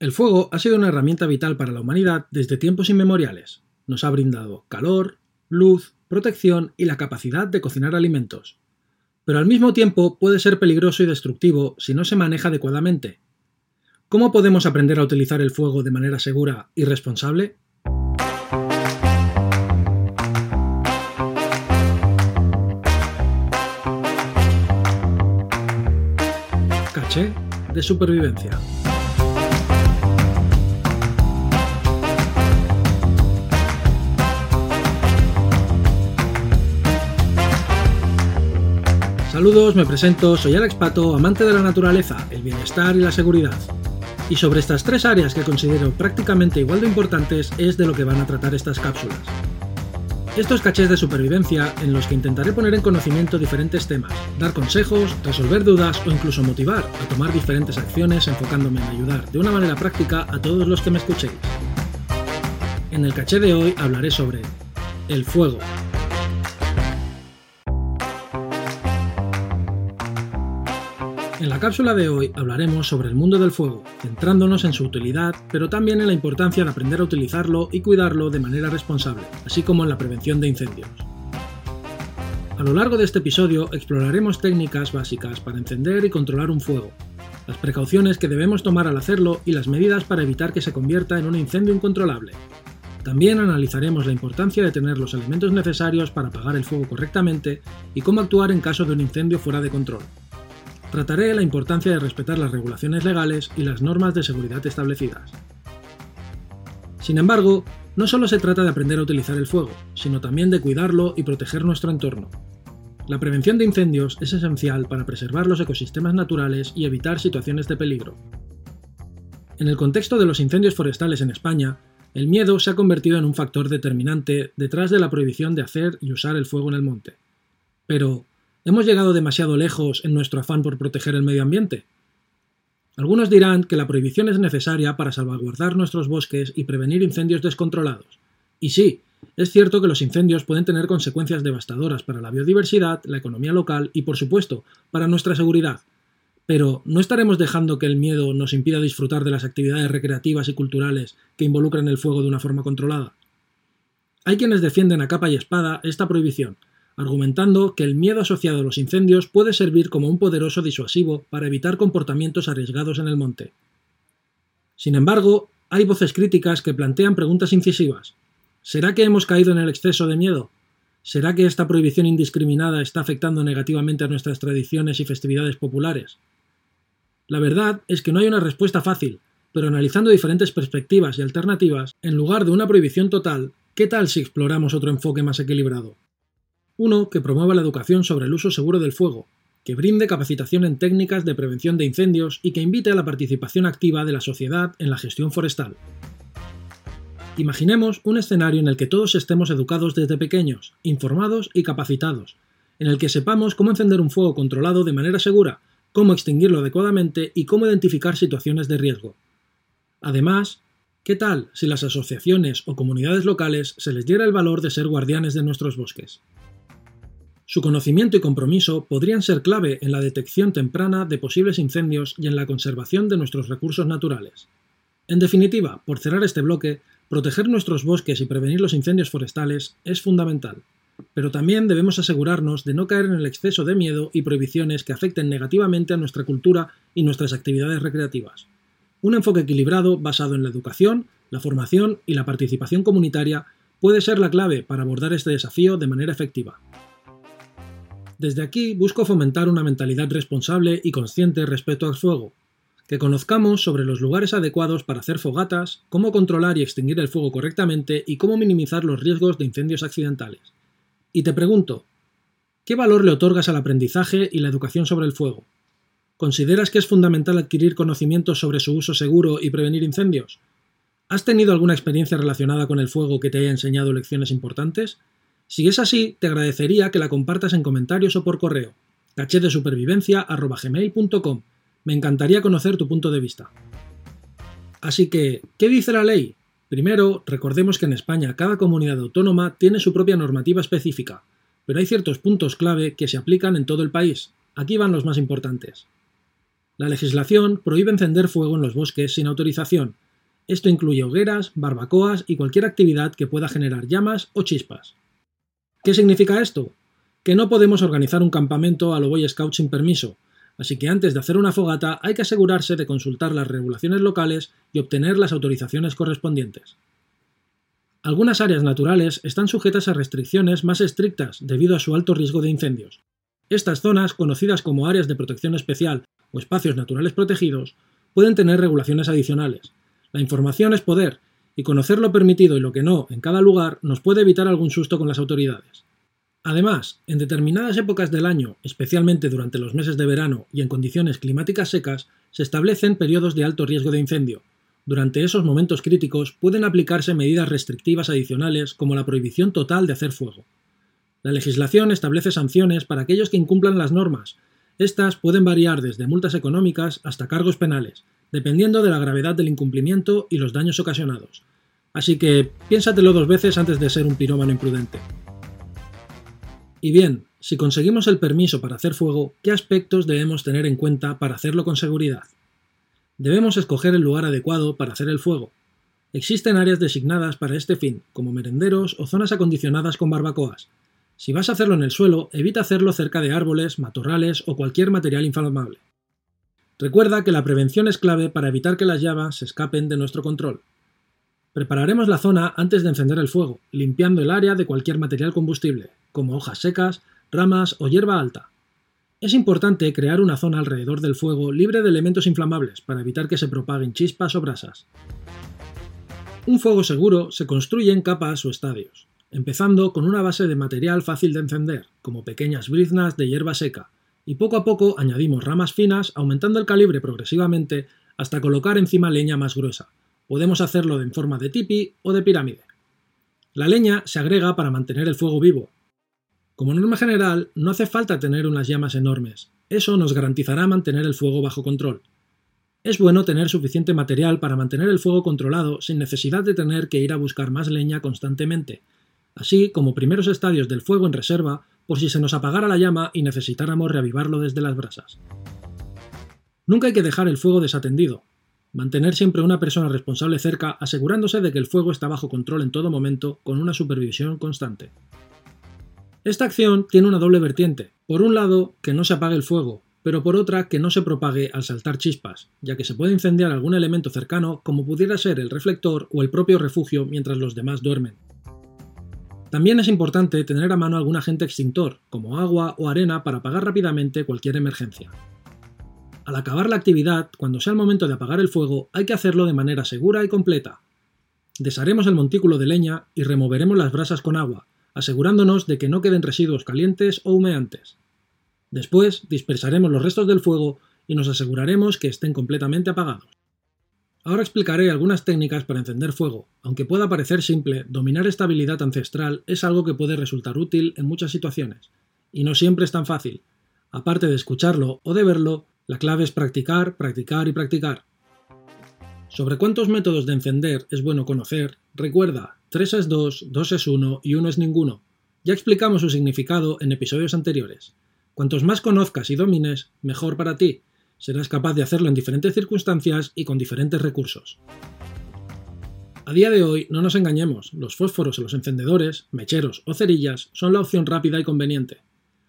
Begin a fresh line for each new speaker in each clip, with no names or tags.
El fuego ha sido una herramienta vital para la humanidad desde tiempos inmemoriales. Nos ha brindado calor, luz, protección y la capacidad de cocinar alimentos. Pero al mismo tiempo puede ser peligroso y destructivo si no se maneja adecuadamente. ¿Cómo podemos aprender a utilizar el fuego de manera segura y responsable? Caché de supervivencia. Saludos, me presento, soy Alex Pato, amante de la naturaleza, el bienestar y la seguridad. Y sobre estas tres áreas que considero prácticamente igual de importantes es de lo que van a tratar estas cápsulas. Estos cachés de supervivencia en los que intentaré poner en conocimiento diferentes temas, dar consejos, resolver dudas o incluso motivar a tomar diferentes acciones enfocándome en ayudar de una manera práctica a todos los que me escuchéis. En el caché de hoy hablaré sobre el fuego, En la cápsula de hoy hablaremos sobre el mundo del fuego, centrándonos en su utilidad, pero también en la importancia de aprender a utilizarlo y cuidarlo de manera responsable, así como en la prevención de incendios. A lo largo de este episodio exploraremos técnicas básicas para encender y controlar un fuego, las precauciones que debemos tomar al hacerlo y las medidas para evitar que se convierta en un incendio incontrolable. También analizaremos la importancia de tener los elementos necesarios para apagar el fuego correctamente y cómo actuar en caso de un incendio fuera de control trataré la importancia de respetar las regulaciones legales y las normas de seguridad establecidas. Sin embargo, no solo se trata de aprender a utilizar el fuego, sino también de cuidarlo y proteger nuestro entorno. La prevención de incendios es esencial para preservar los ecosistemas naturales y evitar situaciones de peligro. En el contexto de los incendios forestales en España, el miedo se ha convertido en un factor determinante detrás de la prohibición de hacer y usar el fuego en el monte. Pero, ¿Hemos llegado demasiado lejos en nuestro afán por proteger el medio ambiente? Algunos dirán que la prohibición es necesaria para salvaguardar nuestros bosques y prevenir incendios descontrolados. Y sí, es cierto que los incendios pueden tener consecuencias devastadoras para la biodiversidad, la economía local y, por supuesto, para nuestra seguridad. Pero, ¿no estaremos dejando que el miedo nos impida disfrutar de las actividades recreativas y culturales que involucran el fuego de una forma controlada? Hay quienes defienden a capa y espada esta prohibición, argumentando que el miedo asociado a los incendios puede servir como un poderoso disuasivo para evitar comportamientos arriesgados en el monte. Sin embargo, hay voces críticas que plantean preguntas incisivas. ¿Será que hemos caído en el exceso de miedo? ¿Será que esta prohibición indiscriminada está afectando negativamente a nuestras tradiciones y festividades populares? La verdad es que no hay una respuesta fácil, pero analizando diferentes perspectivas y alternativas, en lugar de una prohibición total, ¿qué tal si exploramos otro enfoque más equilibrado? Uno que promueva la educación sobre el uso seguro del fuego, que brinde capacitación en técnicas de prevención de incendios y que invite a la participación activa de la sociedad en la gestión forestal. Imaginemos un escenario en el que todos estemos educados desde pequeños, informados y capacitados, en el que sepamos cómo encender un fuego controlado de manera segura, cómo extinguirlo adecuadamente y cómo identificar situaciones de riesgo. Además, ¿qué tal si las asociaciones o comunidades locales se les diera el valor de ser guardianes de nuestros bosques? Su conocimiento y compromiso podrían ser clave en la detección temprana de posibles incendios y en la conservación de nuestros recursos naturales. En definitiva, por cerrar este bloque, proteger nuestros bosques y prevenir los incendios forestales es fundamental, pero también debemos asegurarnos de no caer en el exceso de miedo y prohibiciones que afecten negativamente a nuestra cultura y nuestras actividades recreativas. Un enfoque equilibrado basado en la educación, la formación y la participación comunitaria puede ser la clave para abordar este desafío de manera efectiva. Desde aquí busco fomentar una mentalidad responsable y consciente respecto al fuego, que conozcamos sobre los lugares adecuados para hacer fogatas, cómo controlar y extinguir el fuego correctamente y cómo minimizar los riesgos de incendios accidentales. Y te pregunto, ¿qué valor le otorgas al aprendizaje y la educación sobre el fuego? ¿Consideras que es fundamental adquirir conocimientos sobre su uso seguro y prevenir incendios? ¿Has tenido alguna experiencia relacionada con el fuego que te haya enseñado lecciones importantes? Si es así, te agradecería que la compartas en comentarios o por correo. cachedesupervivencia.gmail.com Me encantaría conocer tu punto de vista. Así que, ¿qué dice la ley? Primero, recordemos que en España cada comunidad autónoma tiene su propia normativa específica, pero hay ciertos puntos clave que se aplican en todo el país. Aquí van los más importantes. La legislación prohíbe encender fuego en los bosques sin autorización. Esto incluye hogueras, barbacoas y cualquier actividad que pueda generar llamas o chispas. ¿Qué significa esto? Que no podemos organizar un campamento a lo Boy Scout sin permiso, así que antes de hacer una fogata hay que asegurarse de consultar las regulaciones locales y obtener las autorizaciones correspondientes. Algunas áreas naturales están sujetas a restricciones más estrictas debido a su alto riesgo de incendios. Estas zonas, conocidas como áreas de protección especial o espacios naturales protegidos pueden tener regulaciones adicionales. La información es poder, y conocer lo permitido y lo que no en cada lugar nos puede evitar algún susto con las autoridades. Además, en determinadas épocas del año, especialmente durante los meses de verano y en condiciones climáticas secas, se establecen periodos de alto riesgo de incendio. Durante esos momentos críticos pueden aplicarse medidas restrictivas adicionales como la prohibición total de hacer fuego. La legislación establece sanciones para aquellos que incumplan las normas, estas pueden variar desde multas económicas hasta cargos penales, dependiendo de la gravedad del incumplimiento y los daños ocasionados. Así que piénsatelo dos veces antes de ser un pirómano imprudente. Y bien, si conseguimos el permiso para hacer fuego, ¿qué aspectos debemos tener en cuenta para hacerlo con seguridad? Debemos escoger el lugar adecuado para hacer el fuego. Existen áreas designadas para este fin, como merenderos o zonas acondicionadas con barbacoas, si vas a hacerlo en el suelo, evita hacerlo cerca de árboles, matorrales o cualquier material inflamable. Recuerda que la prevención es clave para evitar que las llamas se escapen de nuestro control. Prepararemos la zona antes de encender el fuego, limpiando el área de cualquier material combustible, como hojas secas, ramas o hierba alta. Es importante crear una zona alrededor del fuego libre de elementos inflamables para evitar que se propaguen chispas o brasas. Un fuego seguro se construye en capas o estadios empezando con una base de material fácil de encender, como pequeñas briznas de hierba seca, y poco a poco añadimos ramas finas aumentando el calibre progresivamente hasta colocar encima leña más gruesa. Podemos hacerlo en forma de tipi o de pirámide. La leña se agrega para mantener el fuego vivo. Como norma general, no hace falta tener unas llamas enormes. Eso nos garantizará mantener el fuego bajo control. Es bueno tener suficiente material para mantener el fuego controlado sin necesidad de tener que ir a buscar más leña constantemente, así como primeros estadios del fuego en reserva por si se nos apagara la llama y necesitáramos reavivarlo desde las brasas. Nunca hay que dejar el fuego desatendido. Mantener siempre una persona responsable cerca asegurándose de que el fuego está bajo control en todo momento con una supervisión constante. Esta acción tiene una doble vertiente. Por un lado, que no se apague el fuego, pero por otra, que no se propague al saltar chispas, ya que se puede incendiar algún elemento cercano como pudiera ser el reflector o el propio refugio mientras los demás duermen. También es importante tener a mano algún agente extintor, como agua o arena, para apagar rápidamente cualquier emergencia. Al acabar la actividad, cuando sea el momento de apagar el fuego, hay que hacerlo de manera segura y completa. Desharemos el montículo de leña y removeremos las brasas con agua, asegurándonos de que no queden residuos calientes o humeantes. Después dispersaremos los restos del fuego y nos aseguraremos que estén completamente apagados. Ahora explicaré algunas técnicas para encender fuego. Aunque pueda parecer simple, dominar esta habilidad ancestral es algo que puede resultar útil en muchas situaciones, y no siempre es tan fácil. Aparte de escucharlo o de verlo, la clave es practicar, practicar y practicar. Sobre cuántos métodos de encender es bueno conocer, recuerda, 3 es 2, 2 es 1 y 1 es ninguno. Ya explicamos su significado en episodios anteriores. Cuantos más conozcas y domines, mejor para ti, serás capaz de hacerlo en diferentes circunstancias y con diferentes recursos. A día de hoy, no nos engañemos, los fósforos o los encendedores, mecheros o cerillas son la opción rápida y conveniente.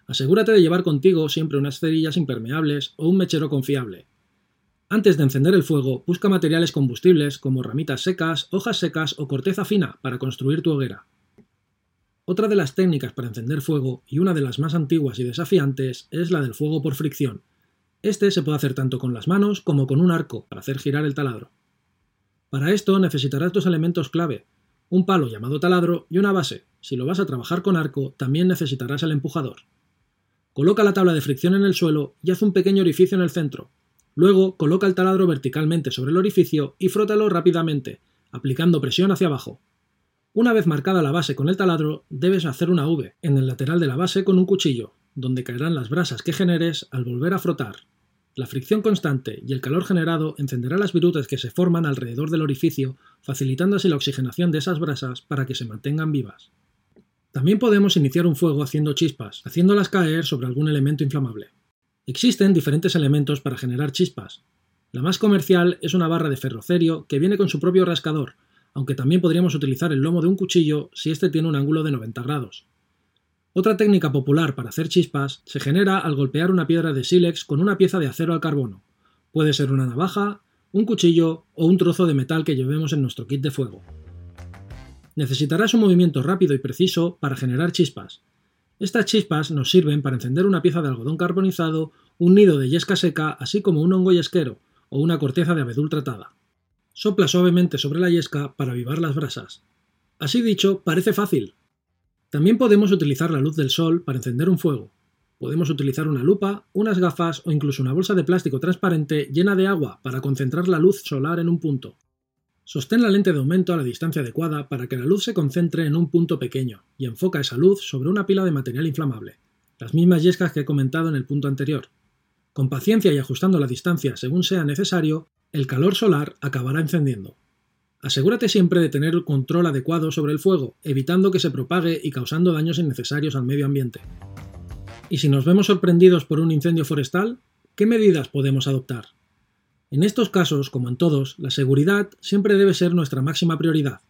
Asegúrate de llevar contigo siempre unas cerillas impermeables o un mechero confiable. Antes de encender el fuego, busca materiales combustibles como ramitas secas, hojas secas o corteza fina para construir tu hoguera. Otra de las técnicas para encender fuego, y una de las más antiguas y desafiantes, es la del fuego por fricción, este se puede hacer tanto con las manos como con un arco para hacer girar el taladro. Para esto necesitarás dos elementos clave, un palo llamado taladro y una base. Si lo vas a trabajar con arco, también necesitarás el empujador. Coloca la tabla de fricción en el suelo y haz un pequeño orificio en el centro. Luego coloca el taladro verticalmente sobre el orificio y frótalo rápidamente, aplicando presión hacia abajo. Una vez marcada la base con el taladro, debes hacer una V en el lateral de la base con un cuchillo, donde caerán las brasas que generes al volver a frotar. La fricción constante y el calor generado encenderá las virutas que se forman alrededor del orificio, facilitando así la oxigenación de esas brasas para que se mantengan vivas. También podemos iniciar un fuego haciendo chispas, haciéndolas caer sobre algún elemento inflamable. Existen diferentes elementos para generar chispas. La más comercial es una barra de ferrocerio que viene con su propio rascador, aunque también podríamos utilizar el lomo de un cuchillo si este tiene un ángulo de 90 grados. Otra técnica popular para hacer chispas se genera al golpear una piedra de sílex con una pieza de acero al carbono. Puede ser una navaja, un cuchillo o un trozo de metal que llevemos en nuestro kit de fuego. Necesitarás un movimiento rápido y preciso para generar chispas. Estas chispas nos sirven para encender una pieza de algodón carbonizado, un nido de yesca seca, así como un hongo yesquero o una corteza de abedul tratada. Sopla suavemente sobre la yesca para avivar las brasas. Así dicho, parece fácil. También podemos utilizar la luz del sol para encender un fuego. Podemos utilizar una lupa, unas gafas o incluso una bolsa de plástico transparente llena de agua para concentrar la luz solar en un punto. Sostén la lente de aumento a la distancia adecuada para que la luz se concentre en un punto pequeño y enfoca esa luz sobre una pila de material inflamable, las mismas yescas que he comentado en el punto anterior. Con paciencia y ajustando la distancia según sea necesario, el calor solar acabará encendiendo. Asegúrate siempre de tener el control adecuado sobre el fuego, evitando que se propague y causando daños innecesarios al medio ambiente. ¿Y si nos vemos sorprendidos por un incendio forestal? ¿Qué medidas podemos adoptar? En estos casos, como en todos, la seguridad siempre debe ser nuestra máxima prioridad.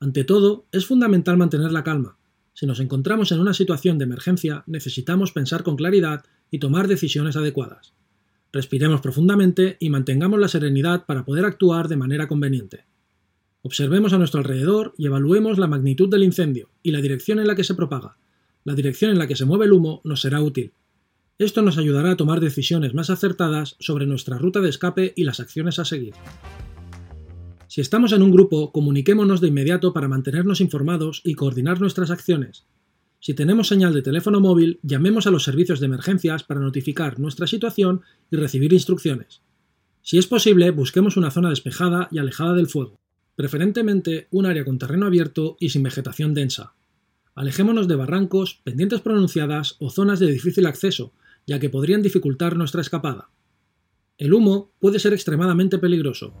Ante todo, es fundamental mantener la calma. Si nos encontramos en una situación de emergencia, necesitamos pensar con claridad y tomar decisiones adecuadas. Respiremos profundamente y mantengamos la serenidad para poder actuar de manera conveniente. Observemos a nuestro alrededor y evaluemos la magnitud del incendio y la dirección en la que se propaga, la dirección en la que se mueve el humo nos será útil. Esto nos ayudará a tomar decisiones más acertadas sobre nuestra ruta de escape y las acciones a seguir. Si estamos en un grupo, comuniquémonos de inmediato para mantenernos informados y coordinar nuestras acciones. Si tenemos señal de teléfono móvil, llamemos a los servicios de emergencias para notificar nuestra situación y recibir instrucciones. Si es posible, busquemos una zona despejada y alejada del fuego, preferentemente un área con terreno abierto y sin vegetación densa. Alejémonos de barrancos, pendientes pronunciadas o zonas de difícil acceso, ya que podrían dificultar nuestra escapada. El humo puede ser extremadamente peligroso.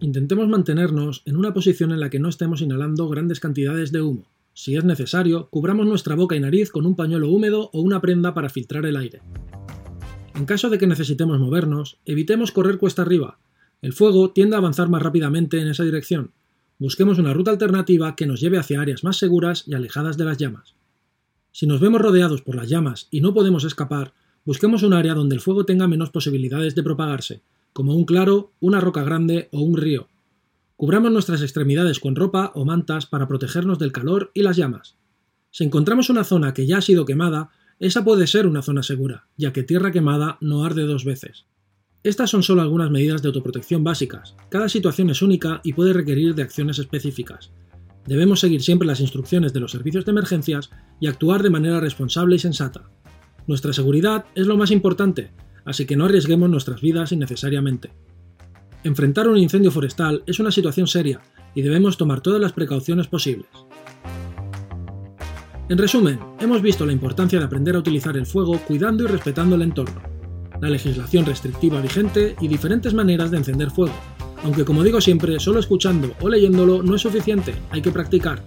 Intentemos mantenernos en una posición en la que no estemos inhalando grandes cantidades de humo. Si es necesario, cubramos nuestra boca y nariz con un pañuelo húmedo o una prenda para filtrar el aire. En caso de que necesitemos movernos, evitemos correr cuesta arriba. El fuego tiende a avanzar más rápidamente en esa dirección, busquemos una ruta alternativa que nos lleve hacia áreas más seguras y alejadas de las llamas. Si nos vemos rodeados por las llamas y no podemos escapar, busquemos un área donde el fuego tenga menos posibilidades de propagarse, como un claro, una roca grande o un río. Cubramos nuestras extremidades con ropa o mantas para protegernos del calor y las llamas. Si encontramos una zona que ya ha sido quemada, esa puede ser una zona segura, ya que tierra quemada no arde dos veces. Estas son solo algunas medidas de autoprotección básicas. Cada situación es única y puede requerir de acciones específicas. Debemos seguir siempre las instrucciones de los servicios de emergencias y actuar de manera responsable y sensata. Nuestra seguridad es lo más importante, así que no arriesguemos nuestras vidas innecesariamente. Enfrentar un incendio forestal es una situación seria y debemos tomar todas las precauciones posibles. En resumen, hemos visto la importancia de aprender a utilizar el fuego cuidando y respetando el entorno la legislación restrictiva vigente y diferentes maneras de encender fuego. Aunque como digo siempre, solo escuchando o leyéndolo no es suficiente, hay que practicar.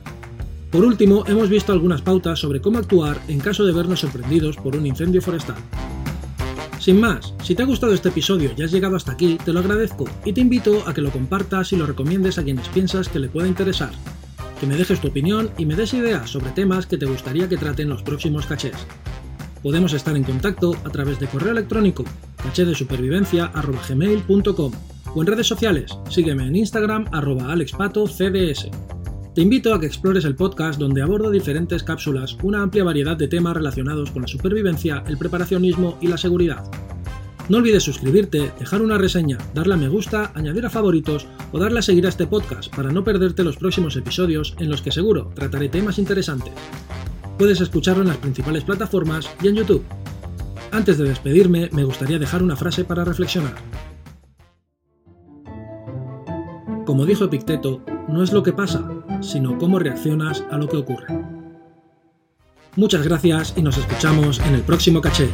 Por último, hemos visto algunas pautas sobre cómo actuar en caso de vernos sorprendidos por un incendio forestal. Sin más, si te ha gustado este episodio y has llegado hasta aquí, te lo agradezco y te invito a que lo compartas y lo recomiendes a quienes piensas que le pueda interesar. Que me dejes tu opinión y me des ideas sobre temas que te gustaría que traten los próximos cachés. Podemos estar en contacto a través de correo electrónico cachedesupervivencia.gmail.com o en redes sociales, sígueme en Instagram arroba alexpatocds. Te invito a que explores el podcast donde abordo diferentes cápsulas, una amplia variedad de temas relacionados con la supervivencia, el preparacionismo y la seguridad. No olvides suscribirte, dejar una reseña, darle a me gusta, añadir a favoritos o darle a seguir a este podcast para no perderte los próximos episodios en los que seguro trataré temas interesantes. Puedes escucharlo en las principales plataformas y en YouTube. Antes de despedirme, me gustaría dejar una frase para reflexionar. Como dijo Epicteto, no es lo que pasa, sino cómo reaccionas a lo que ocurre. Muchas gracias y nos escuchamos en el próximo caché.